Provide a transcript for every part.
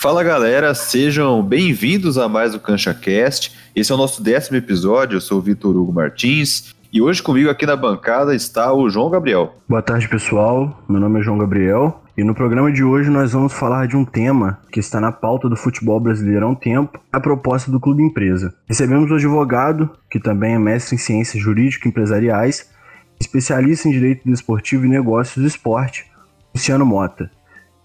Fala galera, sejam bem-vindos a mais o CanchaCast. Esse é o nosso décimo episódio. Eu sou o Vitor Hugo Martins e hoje comigo aqui na bancada está o João Gabriel. Boa tarde, pessoal. Meu nome é João Gabriel e no programa de hoje nós vamos falar de um tema que está na pauta do futebol brasileiro há um tempo, a proposta do clube empresa. Recebemos um advogado, que também é mestre em ciências jurídico-empresariais, especialista em direito desportivo e negócios do esporte, Luciano Mota.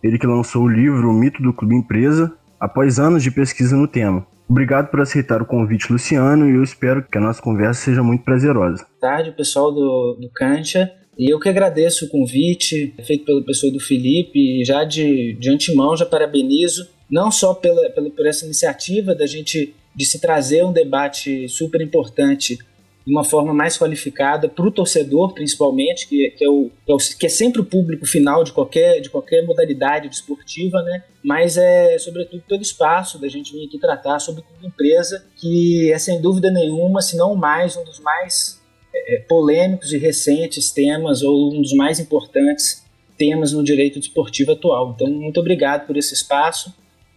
Ele que lançou o livro O Mito do Clube Empresa após anos de pesquisa no tema. Obrigado por aceitar o convite, Luciano, e eu espero que a nossa conversa seja muito prazerosa. Boa tarde, pessoal do, do Cancha. E eu que agradeço o convite feito pela pessoa do Felipe, e já de, de antemão já parabenizo, não só pela, pela, por essa iniciativa da gente de se trazer um debate super importante de uma forma mais qualificada para o torcedor, principalmente, que, que, é o, que, é o, que é sempre o público final de qualquer, de qualquer modalidade desportiva, né? Mas é, sobretudo, pelo espaço da gente vir aqui tratar sobre uma empresa que é, sem dúvida nenhuma, se não mais, um dos mais é, é, polêmicos e recentes temas, ou um dos mais importantes temas no direito desportivo atual. Então, muito obrigado por esse espaço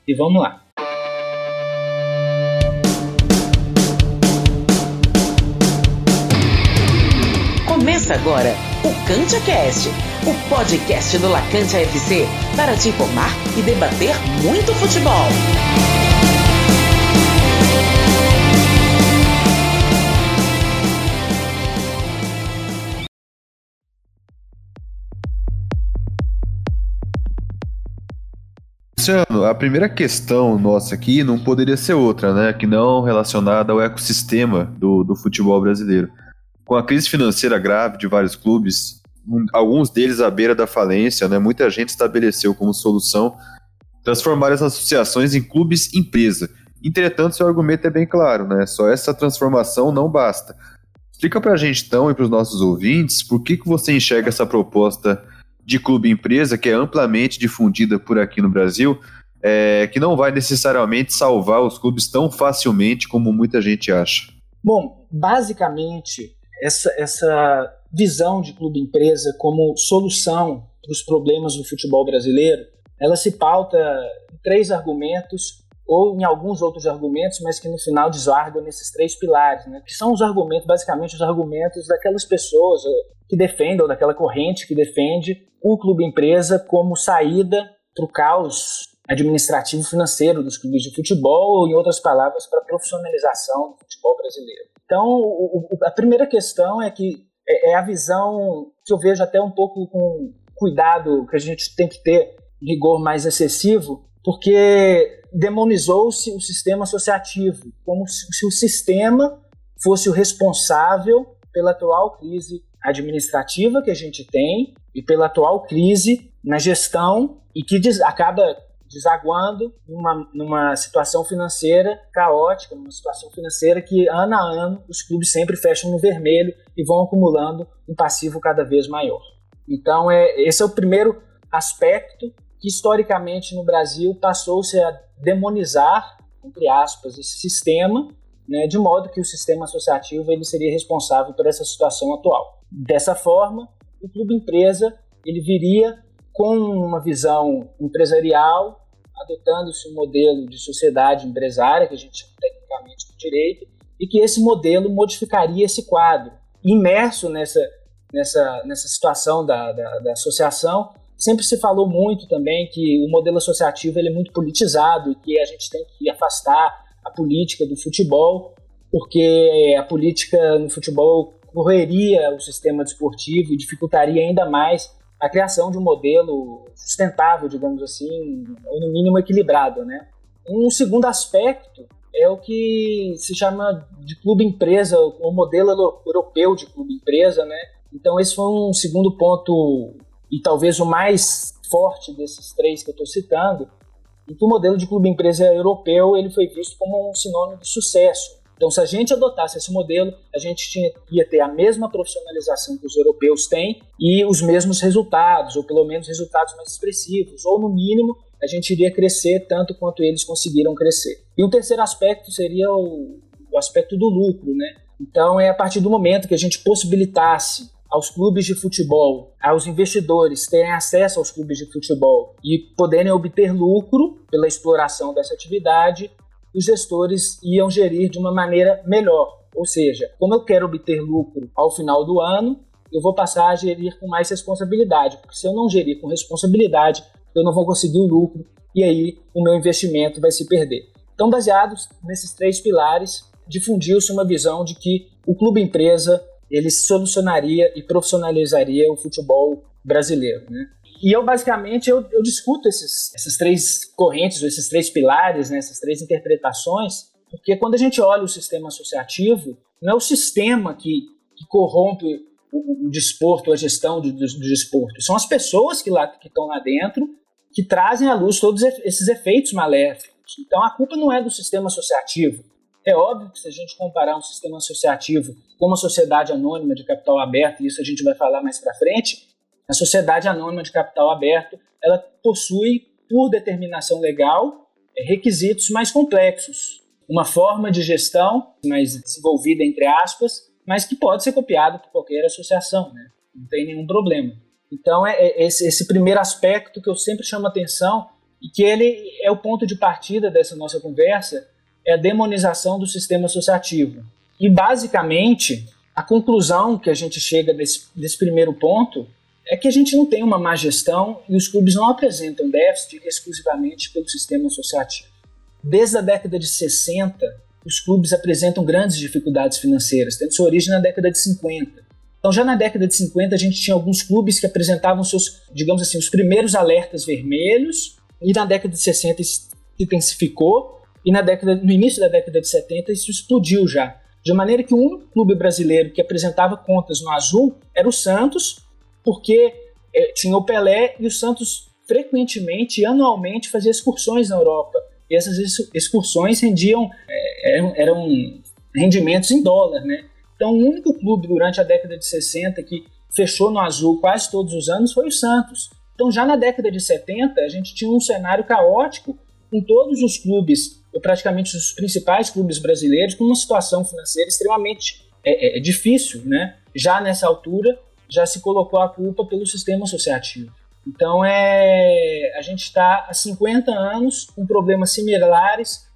e vamos lá. Agora o CantiaCast, o podcast do Lacantia FC para te informar e debater muito futebol. Luciano, a primeira questão nossa aqui não poderia ser outra, né? Que não relacionada ao ecossistema do, do futebol brasileiro. Com a crise financeira grave de vários clubes, alguns deles à beira da falência, né, muita gente estabeleceu como solução transformar as associações em clubes empresa. Entretanto, seu argumento é bem claro, né? Só essa transformação não basta. Explica para a gente então e para os nossos ouvintes por que, que você enxerga essa proposta de clube empresa que é amplamente difundida por aqui no Brasil, é, que não vai necessariamente salvar os clubes tão facilmente como muita gente acha. Bom, basicamente essa, essa visão de clube empresa como solução para os problemas do futebol brasileiro, ela se pauta em três argumentos ou em alguns outros argumentos, mas que no final desargam nesses três pilares, né? que são os argumentos, basicamente os argumentos daquelas pessoas eh, que defendem, ou daquela corrente que defende o clube empresa como saída para o caos administrativo financeiro dos clubes de futebol, ou em outras palavras, para a profissionalização do futebol brasileiro. Então, o, o, a primeira questão é que é, é, a visão que eu vejo até um pouco com cuidado que a gente tem que ter, rigor mais excessivo, porque demonizou-se o sistema associativo, como se, o sistema fosse o responsável pela atual crise administrativa que a gente tem e pela atual crise na gestão e que acaba desaguando numa, numa situação financeira caótica, numa situação financeira que ano a ano os clubes sempre fecham no vermelho e vão acumulando um passivo cada vez maior. Então, é, esse é o primeiro aspecto que historicamente no Brasil passou-se a demonizar, entre aspas, esse sistema, né, de modo que o sistema associativo ele seria responsável por essa situação atual. Dessa forma, o clube empresa ele viria com uma visão empresarial, adotando-se um modelo de sociedade empresária, que a gente chama tecnicamente de direito, e que esse modelo modificaria esse quadro. Imerso nessa, nessa, nessa situação da, da, da associação, sempre se falou muito também que o modelo associativo ele é muito politizado e que a gente tem que afastar a política do futebol, porque a política no futebol correria o sistema desportivo e dificultaria ainda mais a criação de um modelo sustentável, digamos assim, ou no mínimo equilibrado, né? Um segundo aspecto é o que se chama de clube empresa, o modelo europeu de clube empresa, né? Então esse foi um segundo ponto e talvez o mais forte desses três que eu estou citando, em que o modelo de clube empresa europeu ele foi visto como um sinônimo de sucesso. Então, se a gente adotasse esse modelo, a gente tinha, ia ter a mesma profissionalização que os europeus têm e os mesmos resultados, ou pelo menos resultados mais expressivos, ou no mínimo a gente iria crescer tanto quanto eles conseguiram crescer. E um terceiro aspecto seria o, o aspecto do lucro, né? Então, é a partir do momento que a gente possibilitasse aos clubes de futebol, aos investidores terem acesso aos clubes de futebol e poderem obter lucro pela exploração dessa atividade, os gestores iam gerir de uma maneira melhor. Ou seja, como eu quero obter lucro ao final do ano, eu vou passar a gerir com mais responsabilidade, porque se eu não gerir com responsabilidade, eu não vou conseguir o lucro e aí o meu investimento vai se perder. Então, baseados nesses três pilares, difundiu-se uma visão de que o clube empresa ele solucionaria e profissionalizaria o futebol brasileiro, né? E eu basicamente eu, eu discuto esses, essas três correntes, ou esses três pilares, né, essas três interpretações, porque quando a gente olha o sistema associativo, não é o sistema que, que corrompe o, o desporto, a gestão do, do, do, desporto, são as pessoas que lá que estão lá dentro que trazem à luz todos esses efeitos maléficos. Então a culpa não é do sistema associativo, é óbvio que se a gente comparar um sistema associativo com uma sociedade anônima de capital aberto, e isso a gente vai falar mais para frente, a sociedade anônima de capital aberto, ela possui, por determinação legal, é, requisitos mais complexos. Uma forma de gestão mais desenvolvida, entre aspas, mas que pode ser copiada por qualquer associação, né? não tem nenhum problema. Então, é, é esse, primeiro aspecto que eu sempre chamo atenção e que ele é o ponto de partida dessa nossa conversa, é a demonização do sistema associativo. E, basicamente, a conclusão que a gente chega desse, desse primeiro ponto é que a gente não tem uma má gestão e os clubes não apresentam déficit exclusivamente pelo sistema associativo. Desde a década de 60, os clubes apresentam grandes dificuldades financeiras, tendo sua origem na década de 50. Então, já na década de 50, a gente tinha alguns clubes que apresentavam seus, digamos assim, os primeiros alertas vermelhos, e na década de 60 isso intensificou, e na década, no início da década de 70 isso explodiu já. De maneira que o único clube brasileiro que apresentava contas no azul era o Santos, porque é, tinha o Pelé e o Santos frequentemente, anualmente, fazia excursões na Europa. E essas excursões rendiam, é, eram, eram rendimentos em dólar, né? Então, o único clube durante a década de 60 que fechou no azul quase todos os anos foi o Santos. Então, já na década de 70, a gente tinha um cenário caótico com todos os clubes ou praticamente os principais clubes brasileiros, com uma situação financeira extremamente é, é, difícil, né? Já nessa altura, já se colocou a culpa pelo sistema associativo. Então, é, a gente está há 50 anos com problemas similares,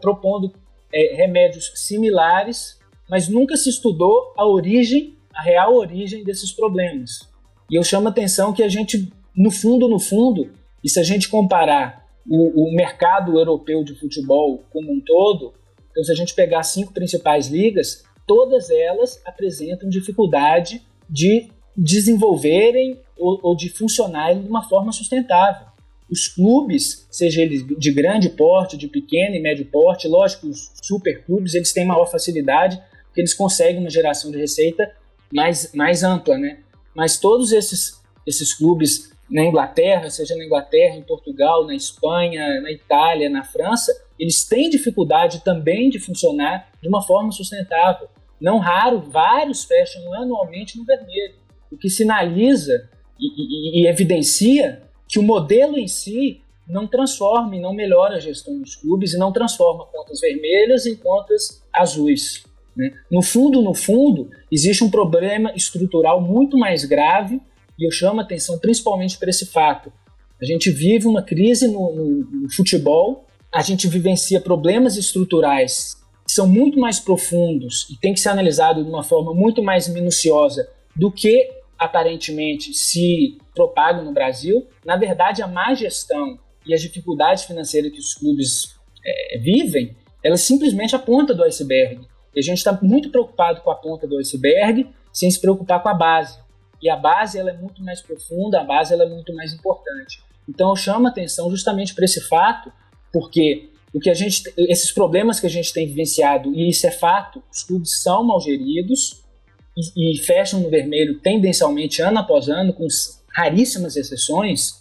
propondo é, remédios similares, mas nunca se estudou a origem, a real origem desses problemas. E eu chamo a atenção que a gente, no fundo, no fundo, e se a gente comparar o, o mercado europeu de futebol como um todo, então se a gente pegar as cinco principais ligas, todas elas apresentam dificuldade de desenvolverem ou, ou, de funcionarem de uma forma sustentável. Os clubes, seja eles de grande porte, de pequeno e médio porte, lógico, os super clubes eles têm maior facilidade porque eles conseguem uma geração de receita mais, mais ampla, né? Mas todos esses, esses clubes na Inglaterra, seja na Inglaterra, em Portugal, na Espanha, na Itália, na França, eles têm dificuldade também de funcionar de uma forma sustentável. Não raro, vários fecham anualmente no vermelho, o que sinaliza e, e, e evidencia que o modelo em si não transforma e não melhora a gestão dos clubes e não transforma contas vermelhas em contas azuis. Né? No fundo, no fundo, existe um problema estrutural muito mais grave e eu chamo a atenção principalmente para esse fato. A gente vive uma crise no, no, no futebol, a gente vivencia problemas estruturais são muito mais profundos e tem que ser analisado de uma forma muito mais minuciosa do que aparentemente se propagam no Brasil. Na verdade, a má gestão e as dificuldades financeiras que os clubes é, vivem, elas simplesmente a ponta do iceberg. E a gente está muito preocupado com a ponta do iceberg, sem se preocupar com a base. E a base ela é muito mais profunda, a base ela é muito mais importante. Então eu chamo a atenção justamente para esse fato, porque o que a gente, esses problemas que a gente tem vivenciado, e isso é fato, os clubes são mal geridos e, e fecham no vermelho tendencialmente ano após ano, com raríssimas exceções,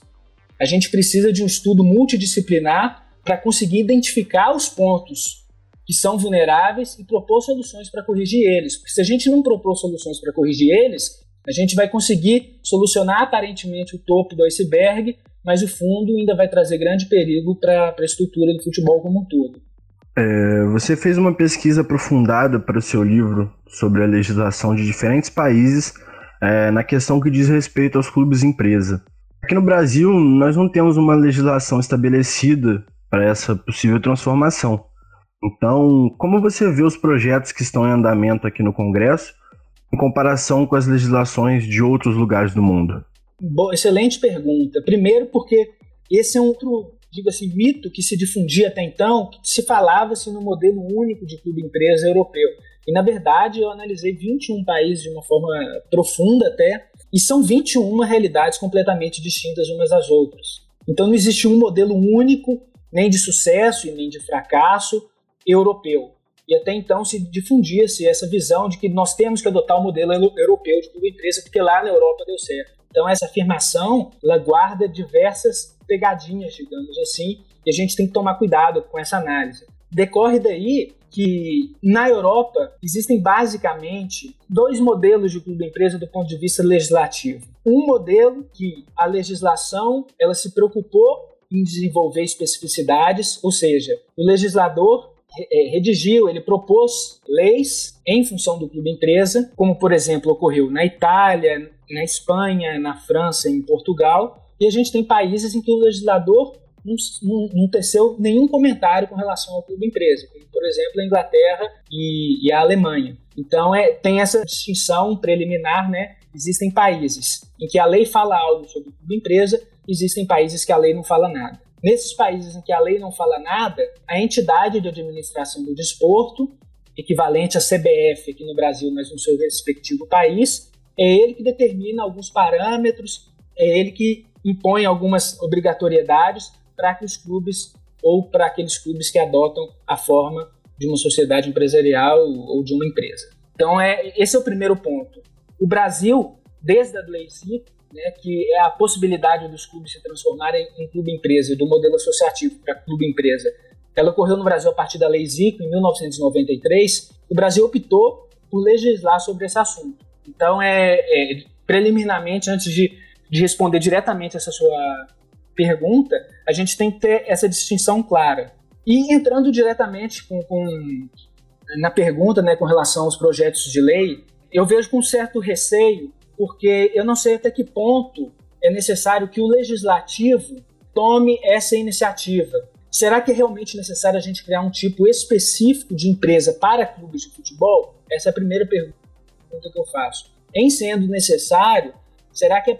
a gente precisa de um estudo multidisciplinar para conseguir identificar os pontos que são vulneráveis e propor soluções para corrigir eles. Porque se a gente não propor soluções para corrigir eles, a gente vai conseguir solucionar aparentemente o topo do iceberg, mas o fundo ainda vai trazer grande perigo para a estrutura do futebol como um todo. É, você fez uma pesquisa aprofundada para o seu livro sobre a legislação de diferentes países é, na questão que diz respeito aos clubes empresa. Aqui no Brasil, nós não temos uma legislação estabelecida para essa possível transformação. Então, como você vê os projetos que estão em andamento aqui no Congresso em comparação com as legislações de outros lugares do mundo? Bom, excelente pergunta. Primeiro, porque esse é um outro, digo assim, mito que se difundia até então, que se falava-se no modelo único de clube-empresa europeu. E, na verdade, eu analisei 21 países de uma forma profunda até, e são 21 realidades completamente distintas umas das outras. Então, não existe um modelo único, nem de sucesso e nem de fracasso, europeu. E até então se difundia-se essa visão de que nós temos que adotar o modelo europeu de clube-empresa, porque lá na Europa deu certo. Então, essa afirmação ela guarda diversas pegadinhas, digamos assim, e a gente tem que tomar cuidado com essa análise. Decorre daí que na Europa existem basicamente dois modelos de clube-empresa do ponto de vista legislativo. Um modelo que a legislação ela se preocupou em desenvolver especificidades, ou seja, o legislador redigiu, ele propôs leis em função do clube empresa, como por exemplo ocorreu na Itália, na Espanha, na França, em Portugal, e a gente tem países em que o legislador não, não, não teceu nenhum comentário com relação ao clube empresa, como por exemplo a Inglaterra e, e a Alemanha. Então é, tem essa distinção preliminar, né? Existem países em que a lei fala algo sobre o clube empresa, existem países que a lei não fala nada. Nesses países em que a lei não fala nada, a entidade de administração do desporto, equivalente à CBF aqui no Brasil, mas no seu respectivo país, é ele que determina alguns parâmetros, é ele que impõe algumas obrigatoriedades para que os clubes ou para aqueles clubes que adotam a forma de uma sociedade empresarial ou de uma empresa. Então, é, esse é o primeiro ponto. O Brasil, desde a Lei CIP, né, que é a possibilidade dos clubes se transformarem em clube-empresa, do modelo associativo para clube-empresa. Ela ocorreu no Brasil a partir da Lei Zico, em 1993. O Brasil optou por legislar sobre esse assunto. Então, é, é preliminarmente, antes de, de responder diretamente essa sua pergunta, a gente tem que ter essa distinção clara. E entrando diretamente com, com na pergunta né, com relação aos projetos de lei, eu vejo com certo receio porque eu não sei até que ponto é necessário que o legislativo tome essa iniciativa. Será que é realmente necessário a gente criar um tipo específico de empresa para clubes de futebol? Essa é a primeira pergunta que eu faço. Em sendo necessário, será que é, é,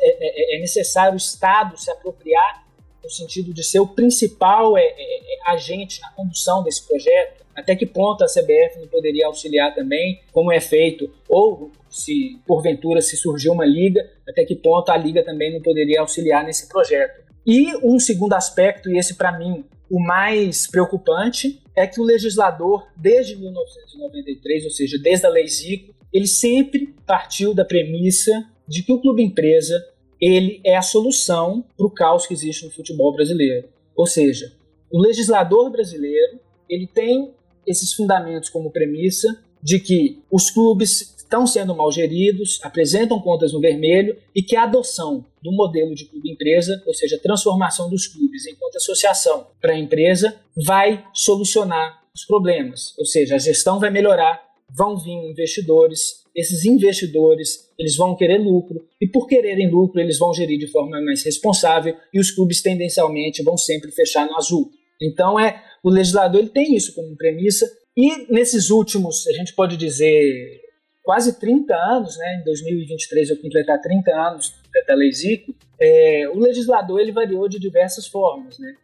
é, é necessário o Estado se apropriar no sentido de ser o principal é, é, é, agente na condução desse projeto? Até que ponto a CBF não poderia auxiliar também, como é feito, ou se porventura se surgiu uma liga, até que ponto a liga também não poderia auxiliar nesse projeto. E um segundo aspecto, e esse para mim o mais preocupante, é que o legislador, desde 1993, ou seja, desde a Lei Zico, ele sempre partiu da premissa de que o clube empresa ele é a solução para o caos que existe no futebol brasileiro. Ou seja, o legislador brasileiro ele tem esses fundamentos como premissa de que os clubes estão sendo mal geridos, apresentam contas no vermelho e que a adoção do modelo de clube-empresa, ou seja, a transformação dos clubes enquanto associação para empresa, vai solucionar os problemas. Ou seja, a gestão vai melhorar, vão vir investidores, esses investidores eles vão querer lucro e por quererem lucro eles vão gerir de forma mais responsável e os clubes tendencialmente vão sempre fechar no azul. Então é o legislador ele tem isso como premissa e nesses últimos a gente pode dizer quase 30 anos, né, em 2023 eu completar 30 anos da Lei Zico, é, o legislador ele variou de diversas formas. Né?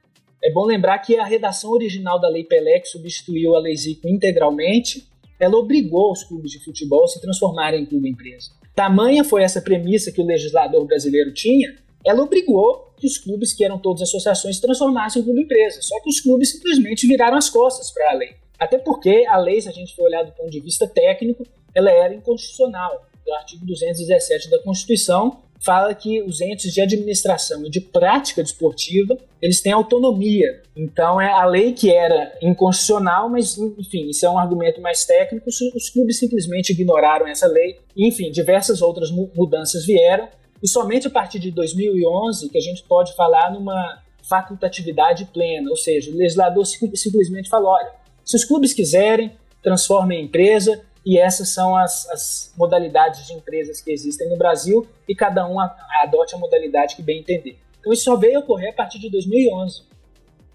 É bom lembrar que a redação original da Lei Pelé, que substituiu a Lei Zico integralmente, ela obrigou os clubes de futebol a se transformarem em clube empresa. Tamanha foi essa premissa que o legislador brasileiro tinha, ela obrigou que os clubes, que eram todas associações, se transformassem em clube empresa. Só que os clubes simplesmente viraram as costas para a lei. Até porque a lei, se a gente for olhar do ponto de vista técnico, ela era inconstitucional. O artigo 217 da Constituição fala que os entes de administração e de prática desportiva eles têm autonomia. Então é a lei que era inconstitucional, mas enfim, isso é um argumento mais técnico. Os clubes simplesmente ignoraram essa lei. Enfim, diversas outras mudanças vieram e somente a partir de 2011 que a gente pode falar numa facultatividade plena, ou seja, o legislador simplesmente falou: olha, se os clubes quiserem, transformem em empresa, e essas são as, as modalidades de empresas que existem no Brasil e cada um adote a modalidade que bem entender. Então isso só veio ocorrer a partir de 2011.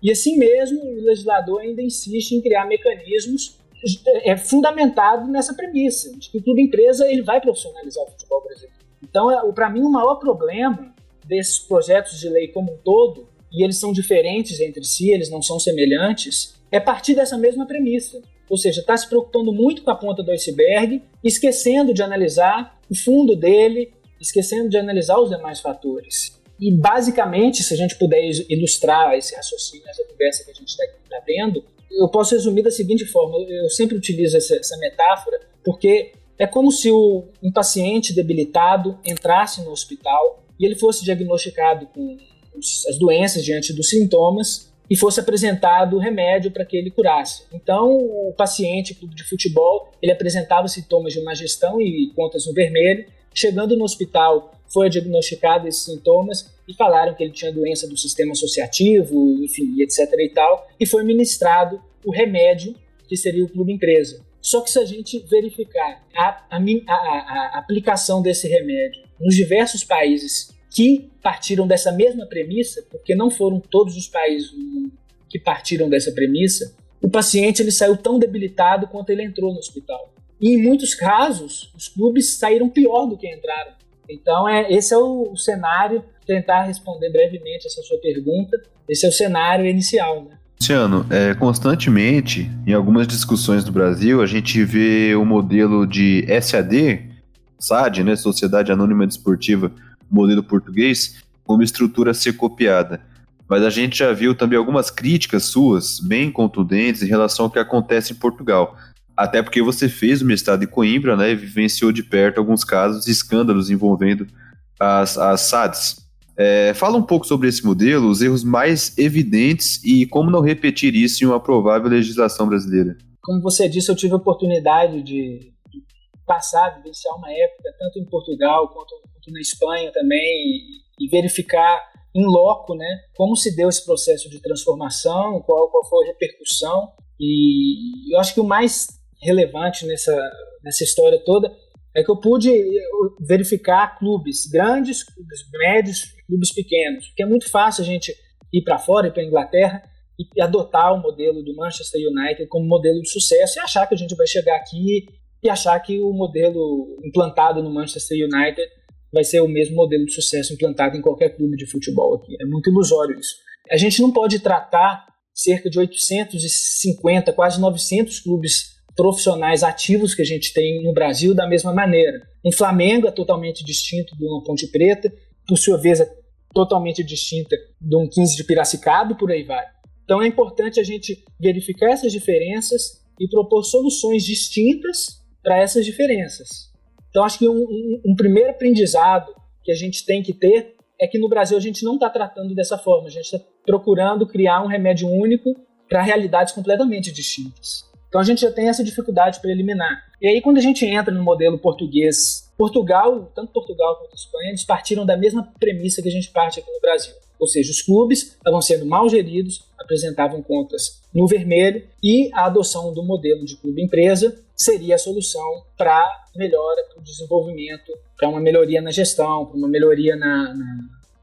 E assim mesmo, o legislador ainda insiste em criar mecanismos é, é fundamentado nessa premissa, de que toda empresa ele vai profissionalizar o futebol brasileiro. Então, é, para mim, o maior problema desses projetos de lei como um todo, e eles são diferentes entre si, eles não são semelhantes, é partir dessa mesma premissa. Ou seja, está se preocupando muito com a ponta do iceberg, esquecendo de analisar o fundo dele, esquecendo de analisar os demais fatores. E, basicamente, se a gente puder ilustrar esse raciocínio, essa conversa que a gente está tá tendo, eu posso resumir da seguinte forma: eu sempre utilizo essa, essa metáfora porque é como se o, um paciente debilitado entrasse no hospital e ele fosse diagnosticado com as doenças diante dos sintomas e fosse apresentado o remédio para que ele curasse. Então, o paciente, clube de futebol, ele apresentava sintomas de má gestão e contas no vermelho. Chegando no hospital, foi diagnosticado esses sintomas e falaram que ele tinha doença do sistema associativo, enfim, etc e tal, e foi ministrado o remédio que seria o clube empresa. Só que se a gente verificar a, a, a, a aplicação desse remédio nos diversos países que partiram dessa mesma premissa, porque não foram todos os países que partiram dessa premissa, o paciente ele saiu tão debilitado quanto ele entrou no hospital. E em muitos casos, os clubes saíram pior do que entraram. Então, é, esse é o, o cenário, tentar responder brevemente essa sua pergunta, esse é o cenário inicial, né? Luciano, é, constantemente, em algumas discussões do Brasil, a gente vê o modelo de SAD, SAD, né, Sociedade Anônima Desportiva, modelo português, como estrutura a ser copiada. Mas a gente já viu também algumas críticas suas, bem contundentes, em relação ao que acontece em Portugal. Até porque você fez o mestrado em Coimbra, né, e vivenciou de perto alguns casos e escândalos envolvendo as, as SADs. É, fala um pouco sobre esse modelo, os erros mais evidentes e como não repetir isso em uma provável legislação brasileira. Como você disse, eu tive a oportunidade de, de passar, vivenciar uma época, tanto em Portugal quanto, na Espanha também, e, e verificar em loco, né, como se deu esse processo de transformação, qual, qual foi a repercussão. E eu acho que o mais relevante nessa, nessa história toda é que eu pude verificar clubes grandes, clubes médios, clubes pequenos, porque é muito fácil a gente ir para fora, ir para a Inglaterra e adotar o modelo do Manchester United como modelo de sucesso e achar que a gente vai chegar aqui e achar que o modelo implantado no Manchester United vai ser o mesmo modelo de sucesso implantado em qualquer clube de futebol aqui. É muito ilusório isso. A gente não pode tratar cerca de 850, quase 900 clubes profissionais ativos que a gente tem no Brasil da mesma maneira. Um Flamengo é totalmente distinto de uma Ponte Preta, por sua vez é totalmente distinta de um 15 de Piracicaba por aí vai. Então é importante a gente verificar essas diferenças e propor soluções distintas para essas diferenças. Então acho que um, um, um, primeiro aprendizado que a gente tem que ter é que no Brasil a gente não está tratando dessa forma, a gente está procurando criar um remédio único para realidades completamente distintas. Então a gente já tem essa dificuldade preliminar. E aí quando a gente entra no modelo português, Portugal, tanto Portugal quanto Espanha, eles partiram da mesma premissa que a gente parte aqui no Brasil. Ou seja, os clubes estavam sendo mal geridos, apresentavam contas no vermelho e a adoção do modelo de clube-empresa seria a solução para melhora, para o desenvolvimento, para uma melhoria na gestão, para uma melhoria na, na,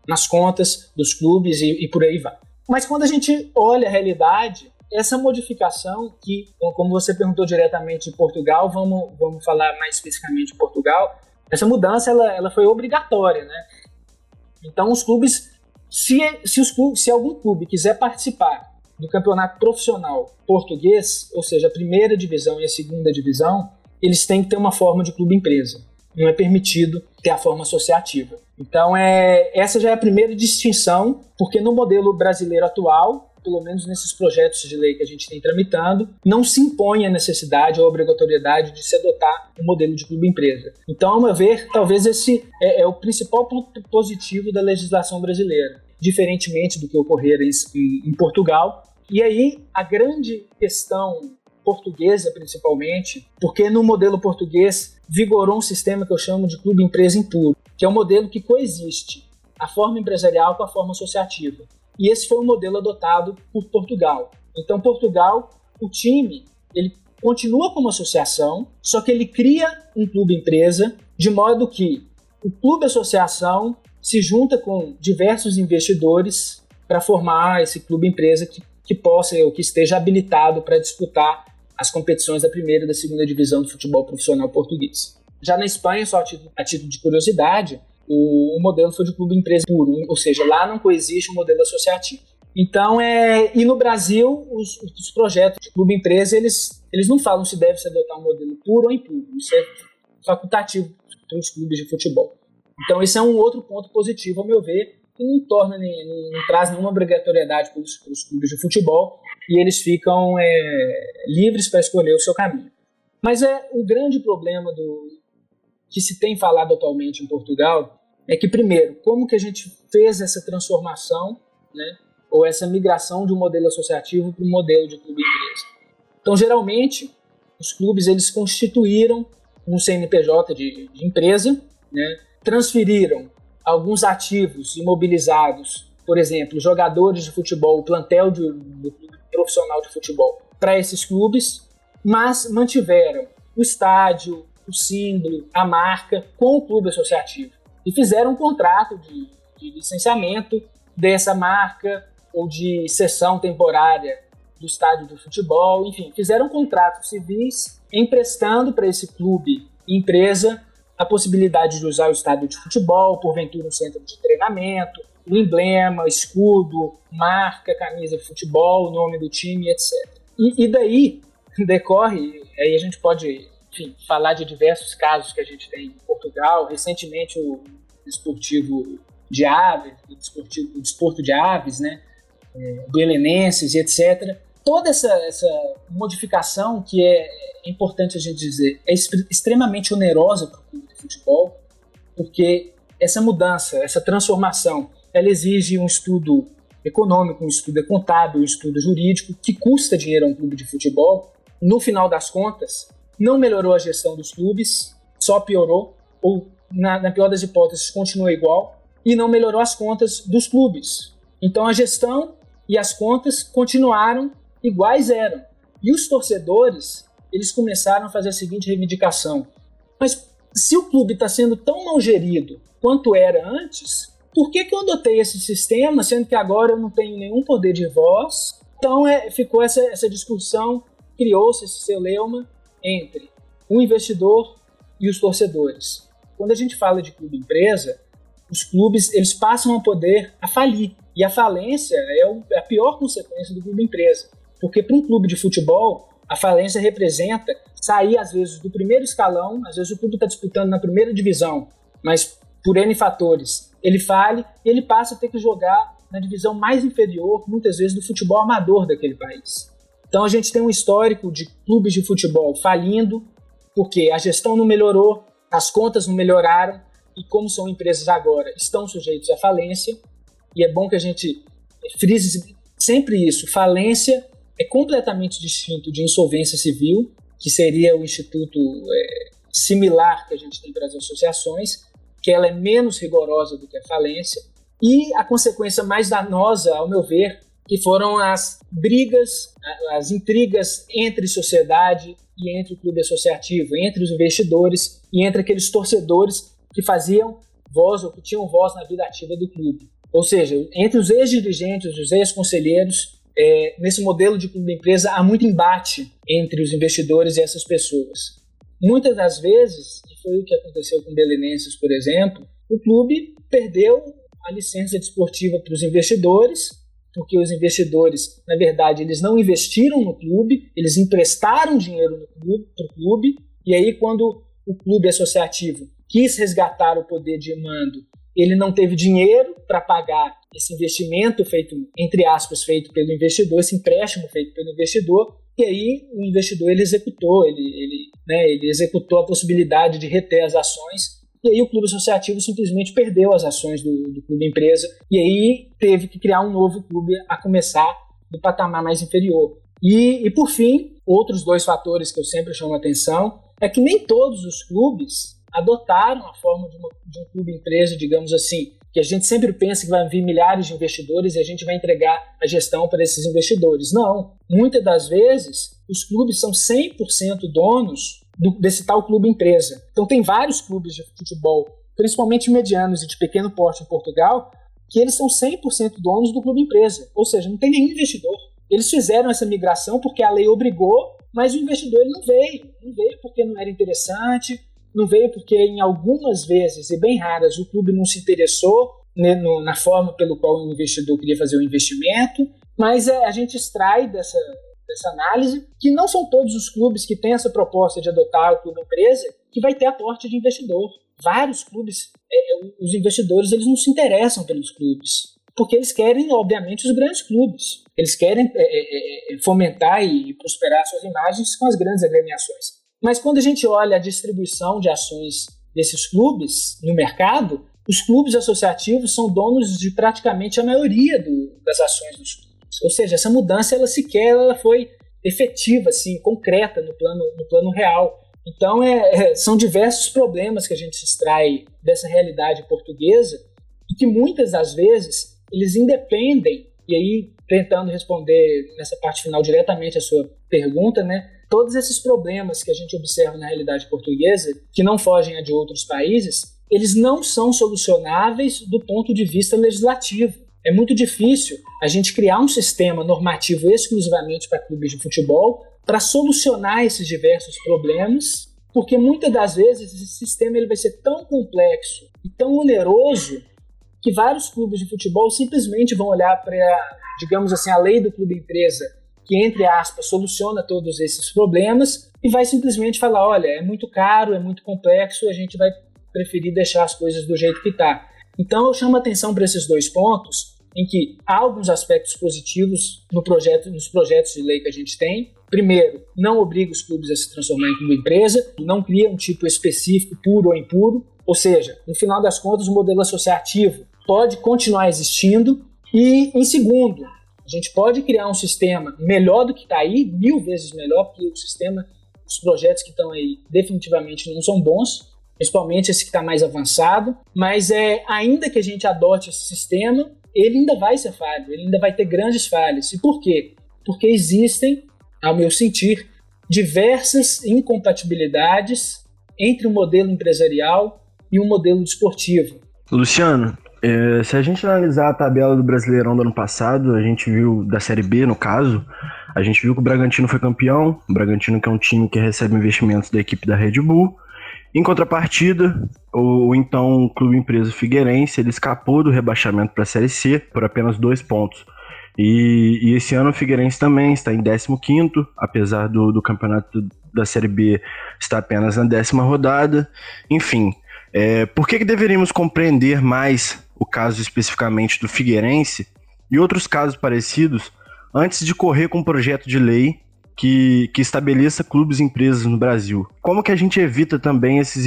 nas contas dos clubes e, e por aí vai. Mas quando a gente olha a realidade, essa modificação, que, como você perguntou diretamente de Portugal, vamos, vamos falar mais especificamente de Portugal, essa mudança ela, ela foi obrigatória, né? Então, os clubes, se, se, os clubes, se algum clube quiser participar do campeonato profissional português, ou seja, a primeira divisão e a segunda divisão, eles têm que ter uma forma de clube empresa. Não é permitido ter a forma associativa. Então, é, essa já é a primeira distinção, porque no modelo brasileiro atual, pelo menos nesses projetos de lei que a gente tem tramitando, não se impõe a necessidade ou a obrigatoriedade de se adotar o um modelo de clube-empresa. Então, ao meu ver, talvez esse é, é, o principal ponto positivo da legislação brasileira, diferentemente do que ocorrera em, em Portugal. E aí, a grande questão portuguesa, principalmente, porque no modelo português vigorou um sistema que eu chamo de clube-empresa impuro, que é um modelo que coexiste a forma empresarial com a forma associativa. E esse foi o modelo adotado por Portugal. Então, Portugal, o time, ele continua como associação, só que ele cria um clube empresa, de modo que o clube associação se junta com diversos investidores para formar esse clube empresa que, que possa ou que esteja habilitado para disputar as competições da primeira e da segunda divisão do futebol profissional português. Já na Espanha, só a título, de curiosidade, o, o, modelo foi de clube empresa puro, ou seja, lá não coexiste um modelo associativo. Então, é, e no Brasil, os, os projetos de clube empresa, eles, eles não falam se deve se adotar um modelo puro ou impuro. Isso é facultativo para os clubes de futebol. Então, esse é um outro ponto positivo, ao meu ver, que não torna, não, não traz nenhuma obrigatoriedade para os, para os, clubes de futebol e eles ficam é, livres para escolher o seu caminho. Mas é o grande problema do que se tem falado atualmente em Portugal é que primeiro, como que a gente fez essa transformação, né, ou essa migração de um modelo associativo para um modelo de clube empresa? Então, geralmente, os clubes eles constituíram um CNPJ de, de empresa, né, transferiram alguns ativos imobilizados, por exemplo, jogadores de futebol, plantel de, do clube profissional de futebol, para esses clubes, mas mantiveram o estádio, o símbolo, a marca com o clube associativo. E fizeram um contrato de, de licenciamento dessa marca ou de cessão temporária do estádio do futebol, enfim, fizeram contratos civis emprestando para esse clube empresa a possibilidade de usar o estádio de futebol, porventura um centro de treinamento, o emblema, escudo, marca, camisa de futebol, nome do time, etc. E, e daí decorre, aí a gente pode enfim, falar de diversos casos que a gente tem em Portugal. Recentemente, o esportivo de aves, o, desportivo, o desporto de aves, né, é, belenenses etc. Toda essa, essa modificação que é importante a gente dizer, é extremamente onerosa para o clube de futebol, porque essa mudança, essa transformação, ela exige um estudo econômico, um estudo contábil, um estudo jurídico, que custa dinheiro a um clube de futebol. No final das contas, não melhorou a gestão dos clubes, só piorou, ou na, na pior das hipóteses, continuou igual, e não melhorou as contas dos clubes. Então a gestão e as contas continuaram iguais eram. E os torcedores eles começaram a fazer a seguinte reivindicação: mas se o clube está sendo tão mal gerido quanto era antes, por que, que eu adotei esse sistema, sendo que agora eu não tenho nenhum poder de voz? Então é, ficou essa, essa discussão, criou-se esse celeuma entre o investidor e os torcedores. Quando a gente fala de clube empresa, os clubes eles passam a poder a falir. E a falência é, a pior consequência do clube empresa. Porque para um clube de futebol, a falência representa sair, às vezes, do primeiro escalão, às vezes o clube está disputando na primeira divisão, mas por N fatores, ele fale e ele passa a ter que jogar na divisão mais inferior, muitas vezes, do futebol amador daquele país. Então a gente tem um histórico de clubes de futebol falindo, porque a gestão não melhorou, as contas não melhoraram, e como são empresas agora, estão sujeitos à falência, e é bom que a gente frise sempre isso, falência é completamente distinto de insolvência civil, que seria o instituto é, similar que a gente tem para as associações, que ela é menos rigorosa do que a falência, e a consequência mais danosa, ao meu ver, que foram as brigas, as intrigas entre sociedade e entre o clube associativo, entre os investidores e entre aqueles torcedores que faziam voz ou que tinham voz na vida ativa do clube. Ou seja, entre os ex-dirigentes, os ex-conselheiros é, nesse modelo de clube empresa há muito embate entre os investidores e essas pessoas. Muitas das vezes, e foi o que aconteceu com o Belenenses, por exemplo, o clube perdeu a licença desportiva para os investidores, porque os investidores, na verdade, eles não investiram no clube, eles emprestaram dinheiro no clube, para o clube, e aí quando o clube associativo quis resgatar o poder de mando ele não teve dinheiro para pagar esse investimento feito, entre aspas, feito pelo investidor, esse empréstimo feito pelo investidor, e aí o investidor ele executou, ele, ele, né, ele executou a possibilidade de reter as ações, e aí o clube associativo simplesmente perdeu as ações do, do clube empresa, e aí teve que criar um novo clube a começar do patamar mais inferior. E, e por fim, outros dois fatores que eu sempre chamo a atenção é que nem todos os clubes adotaram a forma de, uma, de um clube empresa, digamos assim, que a gente sempre pensa que vai vir milhares de investidores e a gente vai entregar a gestão para esses investidores. Não. Muitas das vezes, os clubes são 100% donos do, desse tal clube empresa. Então, tem vários clubes de futebol, principalmente medianos e de pequeno porte em Portugal, que eles são 100% donos do clube empresa. Ou seja, não tem nenhum investidor. Eles fizeram essa migração porque a lei obrigou, mas o investidor ele não veio. Não veio porque não era interessante, não veio porque em algumas vezes, e bem raras, o clube não se interessou né, no, na forma pelo qual o investidor queria fazer o investimento, mas é, a gente extrai dessa, dessa análise que não são todos os clubes que têm essa proposta de adotar o clube empresa que vai ter aporte de investidor. Vários clubes, é, os investidores, eles não se interessam pelos clubes, porque eles querem, obviamente, os grandes clubes. Eles querem é, é fomentar e prosperar suas imagens com as grandes agremiações. Mas quando a gente olha a distribuição de ações desses clubes no mercado, os clubes associativos são donos de praticamente a maioria do, das ações dos clubes. Ou seja, essa mudança ela sequer ela foi efetiva, assim, concreta no plano, no plano real. Então, é, é, são diversos problemas que a gente se extrai dessa realidade portuguesa e que muitas das vezes eles independem, e aí tentando responder nessa parte final diretamente a sua pergunta, né? Todos esses problemas que a gente observa na realidade portuguesa, que não fogem a de outros países, eles não são solucionáveis do ponto de vista legislativo. É muito difícil a gente criar um sistema normativo exclusivamente para clubes de futebol para solucionar esses diversos problemas, porque muitas das vezes esse sistema ele vai ser tão complexo e tão oneroso que vários clubes de futebol simplesmente vão olhar para, digamos assim, a lei do clube empresa que, entre aspas, soluciona todos esses problemas e vai simplesmente falar: olha, é muito caro, é muito complexo, a gente vai preferir deixar as coisas do jeito que está. Então, eu chamo atenção para esses dois pontos, em que há alguns aspectos positivos no projeto, nos projetos de lei que a gente tem. Primeiro, não obriga os clubes a se transformar em clube empresa, não cria um tipo específico, puro ou impuro. Ou seja, no final das contas, o modelo associativo pode continuar existindo. E, em segundo, a gente pode criar um sistema melhor do que está aí, mil vezes melhor, porque o sistema, os projetos que estão aí definitivamente não são bons, principalmente esse que está mais avançado, mas é, ainda que a gente adote esse sistema, ele ainda vai ser falho, ele ainda vai ter grandes falhas. E por quê? Porque existem, ao meu sentir, diversas incompatibilidades entre o modelo empresarial e o modelo desportivo. Luciano, é, se a gente analisar a tabela do Brasileirão do ano passado, a gente viu, da Série B no caso, a gente viu que o Bragantino foi campeão, o Bragantino que é um time que recebe investimentos da equipe da Red Bull. Em contrapartida, o, então Clube Empresa Figueirense, ele escapou do rebaixamento para a Série C por apenas dois pontos. E, e, esse ano o Figueirense também está em 15º, apesar do, do campeonato da Série B estar apenas na décima rodada. Enfim, é, por que, que deveríamos compreender mais o caso especificamente do Figueirense e outros casos parecidos, antes de correr com um projeto de lei que, que estabeleça clubes e empresas no Brasil. Como que a gente evita também esses,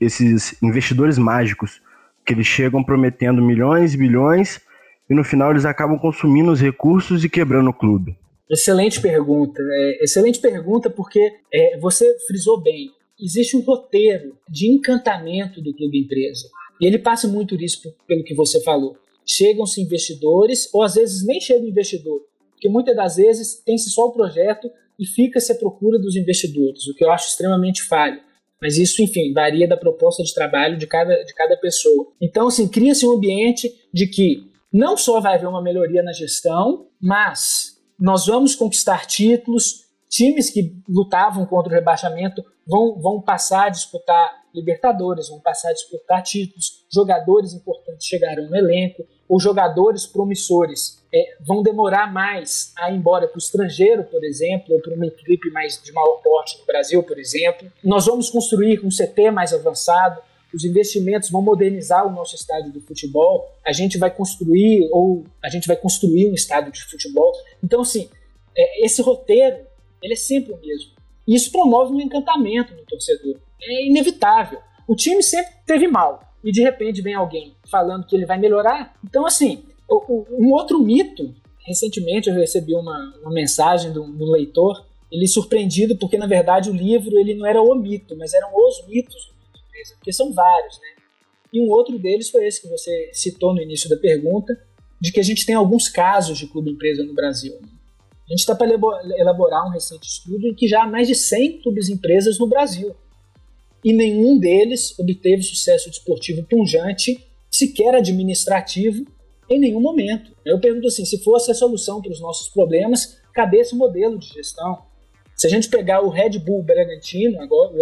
esses investidores mágicos, que eles chegam prometendo milhões e bilhões e no final eles acabam consumindo os recursos e quebrando o clube? Excelente pergunta. É, excelente pergunta porque é, você frisou bem. Existe um roteiro de encantamento do clube empresa. E ele passa muito disso pelo que você falou. Chegam-se investidores, ou às vezes nem chega o investidor, porque muitas das vezes tem-se só o projeto e fica-se à procura dos investidores, o que eu acho extremamente falho. Mas isso, enfim, varia da proposta de trabalho de cada, de cada pessoa. Então, assim, cria-se um ambiente de que não só vai haver uma melhoria na gestão, mas nós vamos conquistar títulos, times que lutavam contra o rebaixamento vão, vão passar a disputar Libertadores, vão passar a disputar títulos, jogadores importantes chegarão no elenco, ou jogadores promissores é, vão demorar mais a ir embora para o estrangeiro, por exemplo, ou para uma equipe mais de maior porte no Brasil, por exemplo. Nós vamos construir um CT mais avançado, os investimentos vão modernizar o nosso estádio de futebol, a gente vai construir ou a gente vai construir um estádio de futebol. Então, assim, é, esse roteiro ele é sempre o mesmo. Isso promove um encantamento no torcedor é inevitável. O time sempre teve mal e de repente vem alguém falando que ele vai melhorar. Então, assim, um outro mito. Recentemente eu recebi uma, uma mensagem de um, leitor, ele surpreendido porque na verdade o livro ele não era o mito, mas eram os mitos porque são vários, né? E um outro deles foi esse que você citou no início da pergunta, de que a gente tem alguns casos de clube-empresa no Brasil. A gente está para elaborar um recente estudo em que já há mais de 100 clubes-empresas no Brasil. E nenhum deles obteve sucesso desportivo punjante, sequer administrativo, em nenhum momento. Eu pergunto assim: se fosse a solução para os nossos problemas, cadê esse modelo de gestão? Se a gente pegar o Red Bull Bragantino, agora,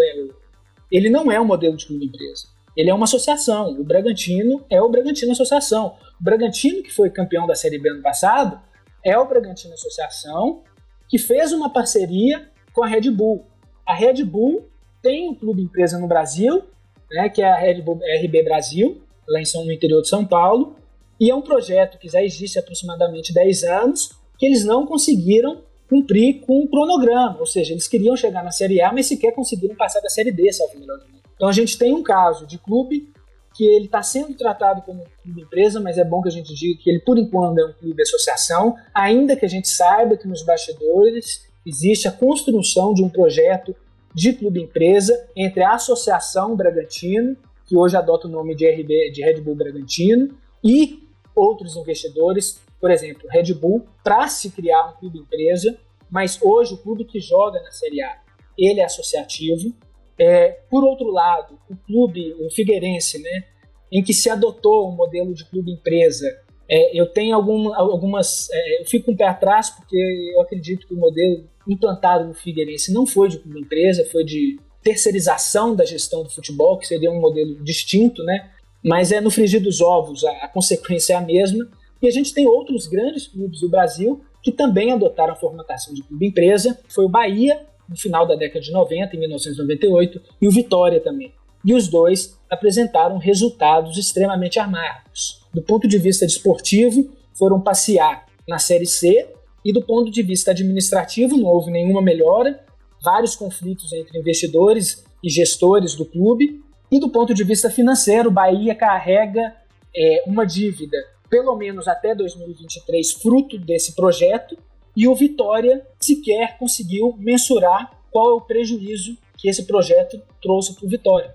ele não é um modelo de clube empresa. Ele é uma associação. O Bragantino é o Bragantino Associação. O Bragantino, que foi campeão da Série B ano passado, é o Bragantino Associação, que fez uma parceria com a Red Bull. A Red Bull tem um clube empresa no Brasil, né, que é a Red Bull RB Brasil, lá em São, no interior de São Paulo, e é um projeto que já existe há aproximadamente 10 anos, que eles não conseguiram cumprir com o cronograma, ou seja, eles queriam chegar na Série A, mas sequer conseguiram passar da Série D, salvo melhor Então a gente tem um caso de clube que ele está sendo tratado como clube empresa, mas é bom que a gente diga que ele por enquanto é um clube associação, ainda que a gente saiba que nos bastidores existe a construção de um projeto de clube empresa entre a Associação Bragantino, que hoje adota o nome de RB de Red Bull Bragantino, e outros investidores, por exemplo, Red Bull, para se criar um clube empresa, mas hoje o clube que joga na Série A, ele é associativo. É, por outro lado, o clube, o Figueirense, né, em que se adotou um modelo de clube empresa, é, eu tenho algum, algumas, é, eu fico um pé atrás porque eu acredito que o modelo implantado no Figueirense não foi de clube empresa, foi de terceirização da gestão do futebol, que seria um modelo distinto, né? Mas é no frigir dos ovos, a, a consequência é a mesma. E a gente tem outros grandes clubes do Brasil que também adotaram a formatação de clube empresa. Foi o Bahia, no final da década de 90, em 1998, e o Vitória também. E os dois apresentaram resultados extremamente amargos. Do ponto de vista desportivo, foram passear na Série C, e do ponto de vista administrativo, não houve nenhuma melhora, vários conflitos entre investidores e gestores do clube, e do ponto de vista financeiro, o Bahia carrega é, uma dívida, pelo menos até 2023, fruto desse projeto, e o Vitória sequer conseguiu mensurar qual é o prejuízo que esse projeto trouxe para o Vitória.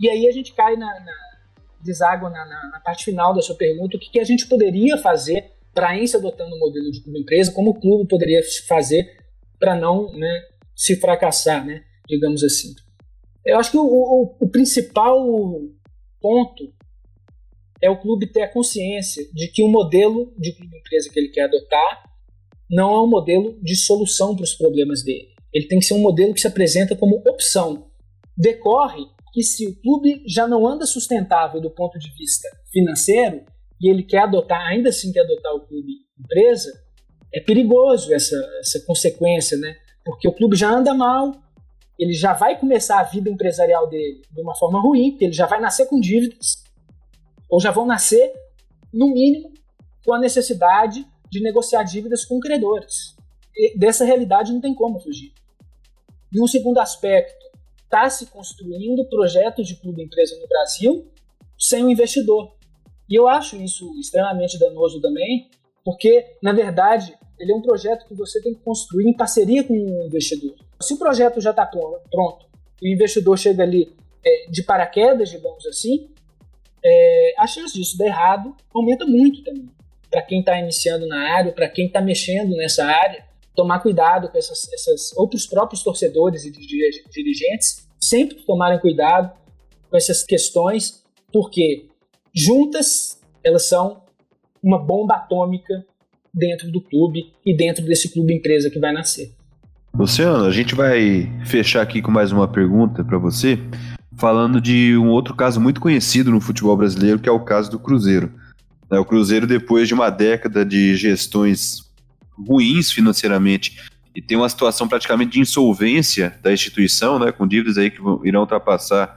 E aí a gente cai na, na deságua na, na, na, parte final da sua pergunta, o que, que a gente poderia fazer para ir se adotando o modelo de clube empresa, como o clube poderia fazer para não né, se fracassar, né, digamos assim. Eu acho que o, o, o principal ponto é o clube ter a consciência de que o modelo de clube empresa que ele quer adotar não é um modelo de solução para os problemas dele. Ele tem que ser um modelo que se apresenta como opção. Decorre que se o clube já não anda sustentável do ponto de vista financeiro e ele quer adotar, ainda assim quer adotar o clube empresa, é perigoso essa, essa consequência, né? Porque o clube já anda mal, ele já vai começar a vida empresarial dele de uma forma ruim, porque ele já vai nascer com dívidas, ou já vão nascer, no mínimo, com a necessidade de negociar dívidas com credores. E dessa realidade não tem como fugir. E um segundo aspecto, está se construindo projetos de clube empresa no Brasil sem o um investidor. E eu acho isso extremamente danoso também, porque, na verdade, ele é um projeto que você tem que construir em parceria com o investidor. Se o projeto já está pronto e o investidor chega ali é, de paraquedas, digamos assim, é, a chance disso dar errado aumenta muito também. Para quem está iniciando na área, para quem está mexendo nessa área, tomar cuidado com essas, essas outros próprios torcedores e dirigentes, sempre tomarem cuidado com essas questões, porque juntas elas são uma bomba atômica dentro do clube e dentro desse clube empresa que vai nascer. Luciano, a gente vai fechar aqui com mais uma pergunta para você, falando de um outro caso muito conhecido no futebol brasileiro, que é o caso do Cruzeiro. É, o Cruzeiro, depois de uma década de gestões ruins financeiramente e tem uma situação praticamente de insolvência da instituição, né, com dívidas aí que irão ultrapassar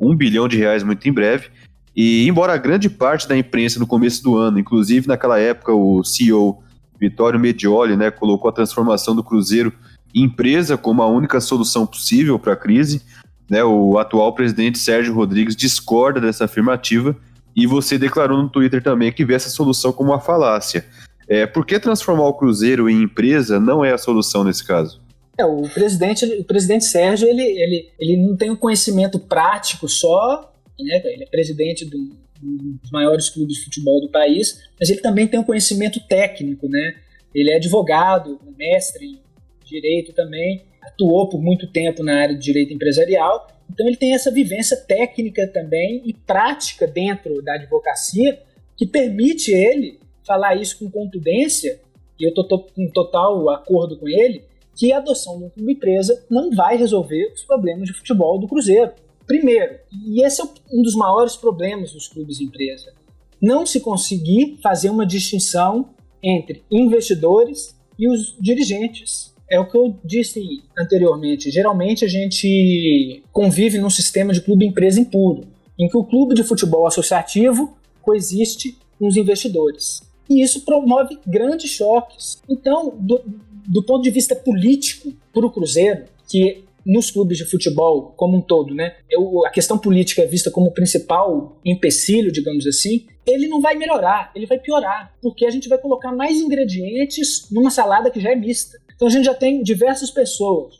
um bilhão de reais muito em breve. E embora grande parte da imprensa no começo do ano, inclusive naquela época o CEO Vitório Medioli, né, colocou a transformação do Cruzeiro empresa como a única solução possível para a crise. Né, o atual presidente Sérgio Rodrigues discorda dessa afirmativa e você declarou no Twitter também que vê essa solução como uma falácia. É, por que transformar o Cruzeiro em empresa não é a solução nesse caso? É, o presidente, o presidente Sérgio ele, ele, ele não tem um conhecimento prático só né? ele é presidente do, dos maiores clubes de futebol do país, mas ele também tem um conhecimento técnico, né? Ele é advogado, mestre em direito também, atuou por muito tempo na área de direito empresarial, então ele tem essa vivência técnica também e prática dentro da advocacia que permite ele falar isso com contundência, e eu estou com total acordo com ele, que a adoção de uma empresa não vai resolver os problemas de futebol do Cruzeiro. Primeiro, e esse é um dos maiores problemas dos clubes empresa, não se conseguir fazer uma distinção entre investidores e os dirigentes. É o que eu disse anteriormente. Geralmente a gente convive num sistema de clube-empresa impuro, em que o clube de futebol associativo coexiste com os investidores. E isso promove grandes choques. Então, do, do ponto de vista político, para o Cruzeiro, que nos clubes de futebol como um todo, né? Eu, a questão política é vista como o principal empecilho, digamos assim. Ele não vai melhorar, ele vai piorar, porque a gente vai colocar mais ingredientes numa salada que já é mista. Então a gente já tem diversas pessoas,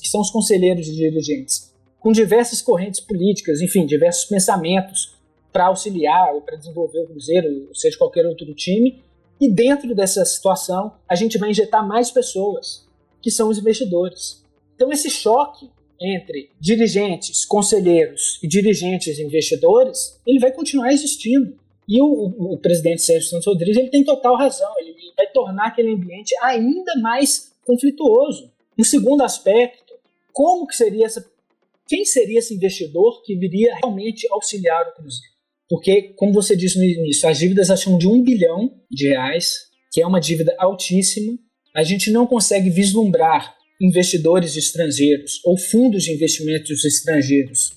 que são os conselheiros e dirigentes, com diversas correntes políticas, enfim, diversos pensamentos para auxiliar ou para desenvolver o Cruzeiro, ou seja, qualquer outro time. E dentro dessa situação, a gente vai injetar mais pessoas, que são os investidores. Então, esse choque entre dirigentes, conselheiros e dirigentes investidores, ele vai continuar existindo. E o, o, o presidente Sérgio Santos Rodrigues ele tem total razão, ele vai tornar aquele ambiente ainda mais conflituoso. Um segundo aspecto, como que seria essa, quem seria esse investidor que viria realmente auxiliar o Cruzeiro? Porque, como você disse no início, as dívidas acham de um bilhão de reais, que é uma dívida altíssima. A gente não consegue vislumbrar investidores estrangeiros ou fundos de investimentos estrangeiros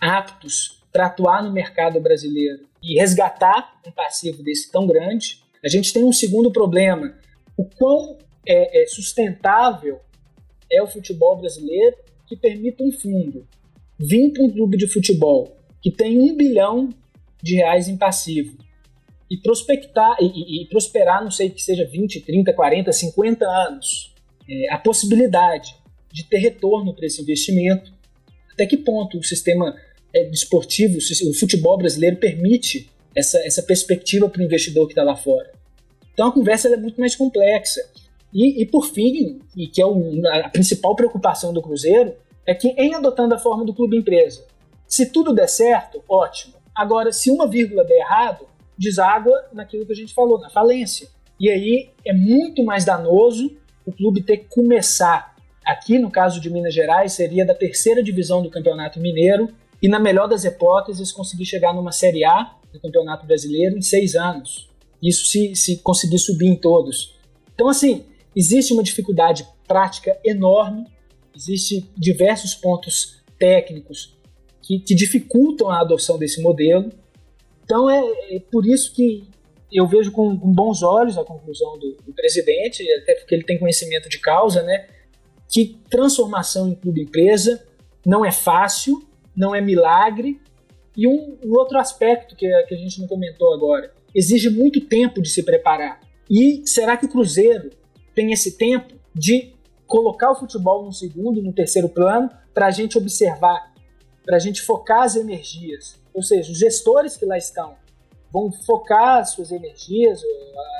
aptos para atuar no mercado brasileiro e resgatar um passivo desse tão grande. A gente tem um segundo problema: o quão é, é sustentável é o futebol brasileiro que permita um fundo vir para um clube de futebol que tem um bilhão de reais em passivo e prospectar e, e, e prosperar, não sei que seja 20, 30, 40, 50 anos é, a possibilidade de ter retorno para esse investimento, até que ponto o sistema é, esportivo, o futebol brasileiro permite essa, essa perspectiva para o investidor que está lá fora. Então a conversa é muito mais complexa. E, e por fim, e que é o, a principal preocupação do Cruzeiro, é que em adotando a forma do clube empresa, se tudo der certo, ótimo. Agora, se uma vírgula der errado, deságua naquilo que a gente falou, na falência. E aí é muito mais danoso o clube ter que começar. Aqui, no caso de Minas Gerais, seria da terceira divisão do Campeonato Mineiro e, na melhor das hipóteses, conseguir chegar numa Série A do Campeonato Brasileiro em seis anos. Isso se, se conseguir subir em todos. Então, assim, existe uma dificuldade prática enorme, existe diversos pontos técnicos que, que dificultam a adoção desse modelo. Então, é, é por isso que eu vejo com, com, bons olhos a conclusão do, do, presidente, até porque ele tem conhecimento de causa, né? Que transformação em clube-empresa não é fácil, não é milagre. E um, um outro aspecto que, que a gente não comentou agora, exige muito tempo de se preparar. E será que o Cruzeiro tem esse tempo de colocar o futebol no segundo, no terceiro plano, para a gente observar, para a gente focar as energias? Ou seja, os gestores que lá estão vão focar suas energias,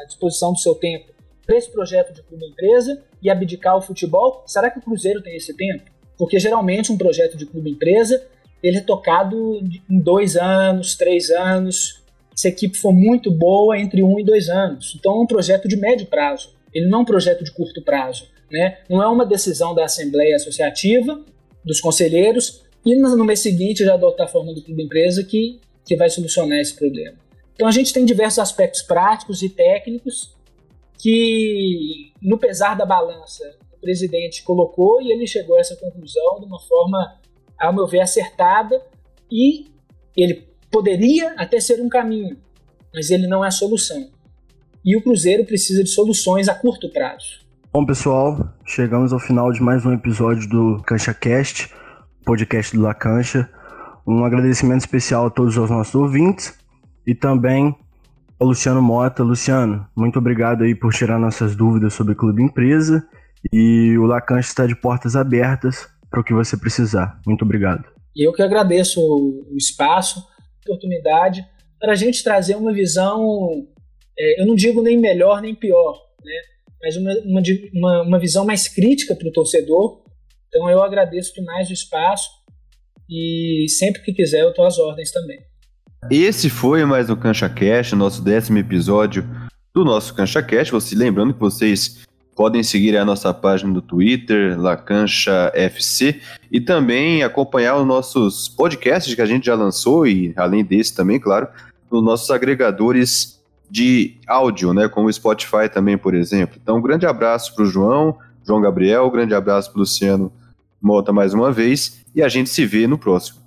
a disposição do seu tempo para esse projeto de clube empresa e abdicar o futebol? Será que o Cruzeiro tem esse tempo? Porque geralmente um projeto de clube empresa ele é tocado em dois anos, três anos. Se a equipe for muito boa, entre um e dois anos. Então é um projeto de médio prazo. Ele não é um projeto de curto prazo. Né? Não é uma decisão da Assembleia Associativa, dos conselheiros, e no mês seguinte já adotar a forma do clube empresa que, que vai solucionar esse problema. Então a gente tem diversos aspectos práticos e técnicos que, no pesar da balança, o presidente colocou e ele chegou a essa conclusão de uma forma, ao meu ver, acertada e ele poderia até ser um caminho, mas ele não é a solução. E o Cruzeiro precisa de soluções a curto prazo. Bom, pessoal, chegamos ao final de mais um episódio do CanchaCast, podcast do La Cancha. Um agradecimento especial a todos os nossos ouvintes e também o Luciano Mota. Luciano, muito obrigado aí por tirar nossas dúvidas sobre Clube Empresa e o Lacan está de portas abertas para o que você precisar. Muito obrigado. Eu que agradeço o espaço. oportunidade para a gente trazer uma visão, é, eu não digo nem melhor nem pior, né? mas uma, uma, uma, uma visão mais crítica para o torcedor. Então eu agradeço demais o espaço e sempre que quiser eu estou às ordens também. Esse foi mais o Cancha Cash, nosso décimo episódio do nosso Cancha Cash. Você lembrando que vocês podem seguir a nossa página do Twitter, Lacancha FC, e também acompanhar os nossos podcasts que a gente já lançou, e além desse também, claro, nos nossos agregadores de áudio, né, como o Spotify também, por exemplo. Então, um grande abraço para o João, João Gabriel, um grande abraço para o Luciano Mota mais uma vez, e a gente se vê no próximo.